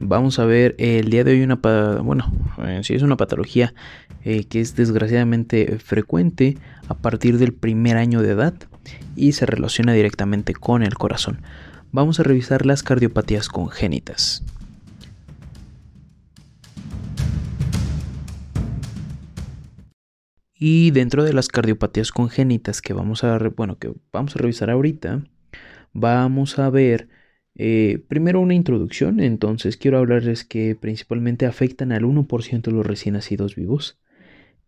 Vamos a ver el día de hoy una, bueno, si es una patología eh, que es desgraciadamente frecuente a partir del primer año de edad y se relaciona directamente con el corazón. Vamos a revisar las cardiopatías congénitas. Y dentro de las cardiopatías congénitas que vamos a, bueno, que vamos a revisar ahorita, vamos a ver eh, primero una introducción, entonces quiero hablarles que principalmente afectan al 1% de los recién nacidos vivos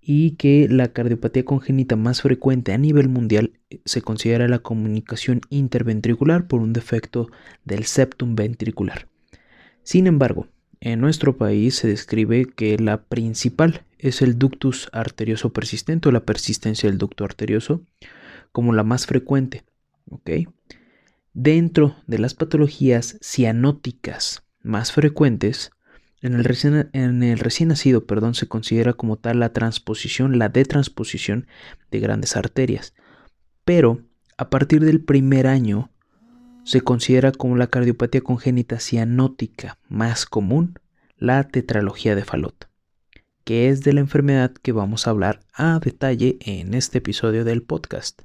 y que la cardiopatía congénita más frecuente a nivel mundial eh, se considera la comunicación interventricular por un defecto del septum ventricular. Sin embargo, en nuestro país se describe que la principal es el ductus arterioso persistente o la persistencia del ducto arterioso como la más frecuente. Dentro de las patologías cianóticas más frecuentes, en el, recién, nacido perdón, se considera como tal la transposición, la detransposición de grandes arterias. Pero a partir del primer año se considera como la cardiopatía congénita cianótica más común, la tetralogía de Fallot, que es de la enfermedad que vamos a hablar a detalle en este episodio del podcast.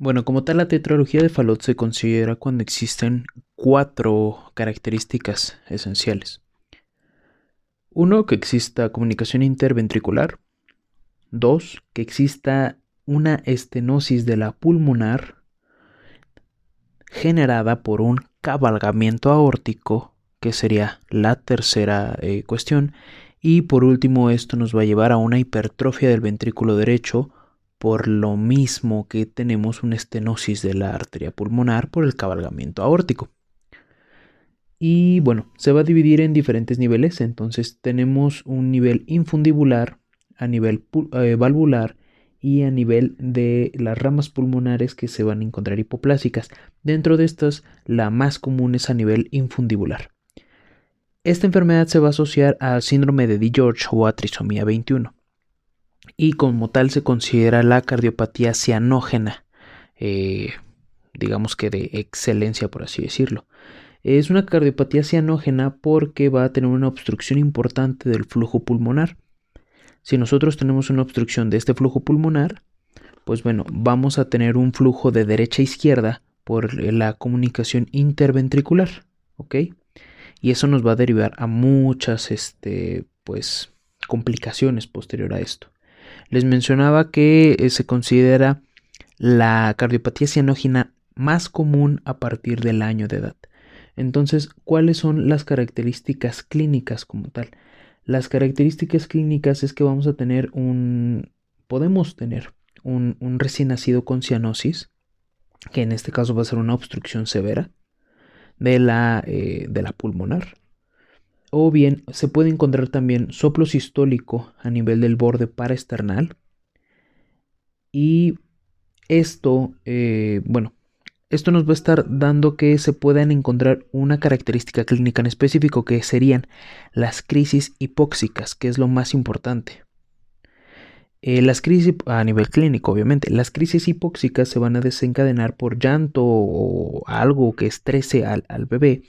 Bueno, como tal, la tetralogía de Fallot se considera cuando existen cuatro características esenciales. Uno, que exista comunicación interventricular. Dos, que exista una estenosis de la pulmonar generada por un cabalgamiento aórtico, que sería la tercera eh, cuestión. Y por último, esto nos va a llevar a una hipertrofia del ventrículo derecho por lo mismo que tenemos una estenosis de la arteria pulmonar por el cabalgamiento aórtico. Y bueno, se va a dividir en diferentes niveles, entonces tenemos un nivel infundibular, a nivel eh, valvular y a nivel de las ramas pulmonares que se van a encontrar hipoplásicas. Dentro de estas, la más común es a nivel infundibular. Esta enfermedad se va a asociar al síndrome de DiGeorge o a trisomía 21 y como tal se considera la cardiopatía cianógena, eh, digamos que de excelencia por así decirlo. Es una cardiopatía cianógena porque va a tener una obstrucción importante del flujo pulmonar. Si nosotros tenemos una obstrucción de este flujo pulmonar, pues bueno, vamos a tener un flujo de derecha a izquierda por la comunicación interventricular, ¿ok? Y eso nos va a derivar a muchas, este, pues, complicaciones posterior a esto. Les mencionaba que eh, se considera la cardiopatía cianógena más común a partir del año de edad. Entonces, ¿cuáles son las características clínicas como tal? Las características clínicas es que vamos a tener un, podemos tener un, recién nacido con cianosis, que en este caso va a ser una obstrucción severa de la, eh, de la pulmonar. O bien se puede encontrar también soplo sistólico a nivel del borde paraesternal. Y esto, eh, bueno, esto nos va a estar dando que se puedan encontrar una característica clínica en específico que serían las crisis hipóxicas, que es lo más importante. Eh, las crisis a nivel clínico, obviamente, las crisis hipóxicas se van a desencadenar por llanto o algo que estrese al, al bebé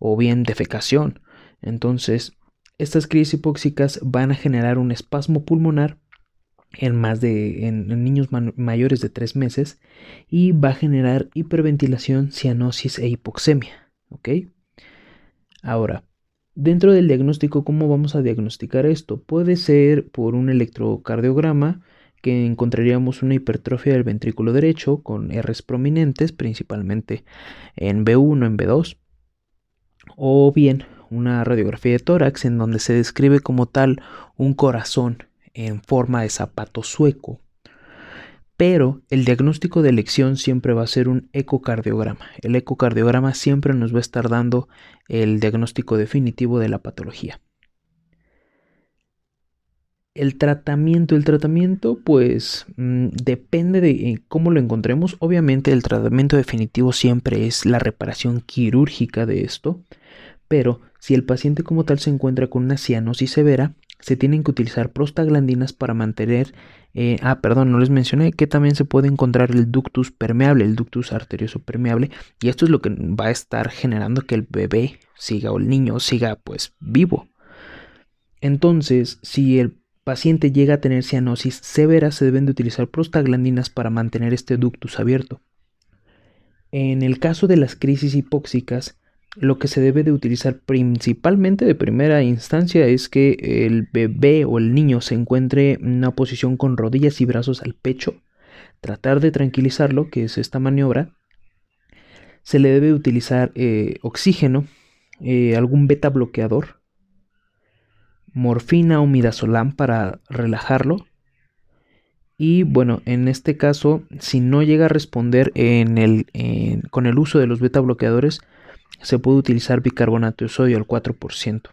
o bien defecación. Entonces, estas crisis hipóxicas van a generar un espasmo pulmonar en más de en, niños mayores de 3 meses y va a generar hiperventilación, cianosis e hipoxemia. ¿Ok? Ahora, dentro del diagnóstico, ¿cómo vamos a diagnosticar esto? Puede ser por un electrocardiograma que encontraríamos una hipertrofia del ventrículo derecho con Rs prominentes, principalmente en B1, en B2, o bien una radiografía de tórax en donde se describe como tal un corazón en forma de zapato sueco. Pero el diagnóstico de elección siempre va a ser un ecocardiograma. El ecocardiograma siempre nos va a estar dando el diagnóstico definitivo de la patología. El tratamiento, el tratamiento pues mm, depende de eh, cómo lo encontremos. Obviamente el tratamiento definitivo siempre es la reparación quirúrgica de esto, pero si el paciente como tal se encuentra con una cianosis severa, se tienen que utilizar prostaglandinas para mantener, eh, ah, perdón, no les mencioné que también se puede encontrar el ductus permeable, el ductus arterioso permeable, y esto es lo que va a estar generando que el bebé siga o el niño siga pues vivo. Entonces, si el paciente llega a tener cianosis severa, se deben de utilizar prostaglandinas para mantener este ductus abierto. En el caso de las crisis hipóxicas, lo que se debe de utilizar principalmente de primera instancia es que el bebé o el niño se encuentre en una posición con rodillas y brazos al pecho, tratar de tranquilizarlo, que es esta maniobra. Se le debe utilizar eh, oxígeno, eh, algún beta bloqueador, morfina o midazolam para relajarlo. Y bueno, en este caso, si no llega a responder con el uso de los beta bloqueadores, se puede utilizar bicarbonato de sodio al 4%.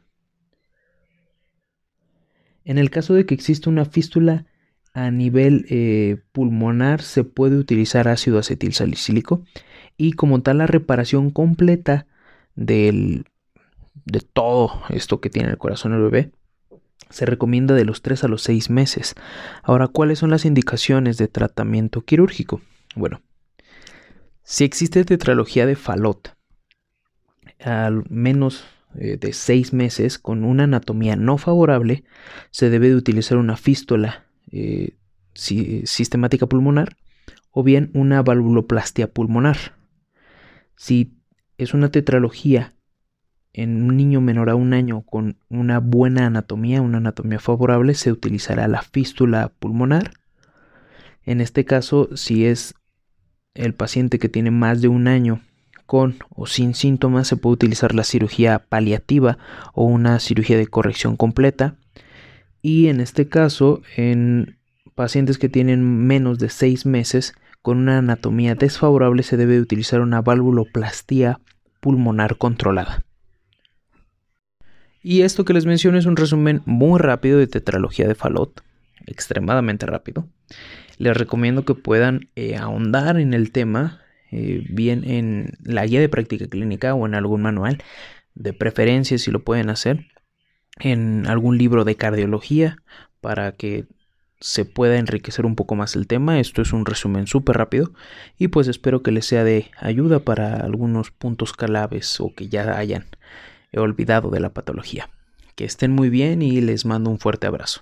En el caso de que exista una fístula a nivel eh, pulmonar, se puede utilizar ácido acetil salicílico y como tal la reparación completa del, de todo esto que tiene el corazón del bebé se recomienda de los 3 a los 6 meses. Ahora, ¿cuáles son las indicaciones de tratamiento quirúrgico? Bueno, si existe tetralogía de Fallot, al menos eh, de seis meses con una anatomía no favorable, se debe de utilizar una fístula eh, sistemática pulmonar o bien una valvuloplastia pulmonar. Si es una tetralogía en un niño menor a un año con una buena anatomía, una anatomía favorable, se utilizará la fístula pulmonar. En este caso, si es el paciente que tiene más de un año con o sin síntomas se puede utilizar la cirugía paliativa o una cirugía de corrección completa. Y en este caso, en pacientes que tienen menos de 6 meses con una anatomía desfavorable se debe utilizar una valvuloplastía pulmonar controlada. Y esto que les menciono es un resumen muy rápido de tetralogía de Fallot, extremadamente rápido. Les recomiendo que puedan eh, ahondar en el tema eh, bien en la guía de práctica clínica o en algún manual, de preferencia si lo pueden hacer, en algún libro de cardiología para que se pueda enriquecer un poco más el tema. Esto es un resumen súper rápido y pues espero que les sea de ayuda para algunos puntos claves o que ya hayan olvidado de la patología. Que estén muy bien y les mando un fuerte abrazo.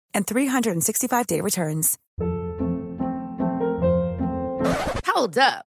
and 365-day returns. Hold up.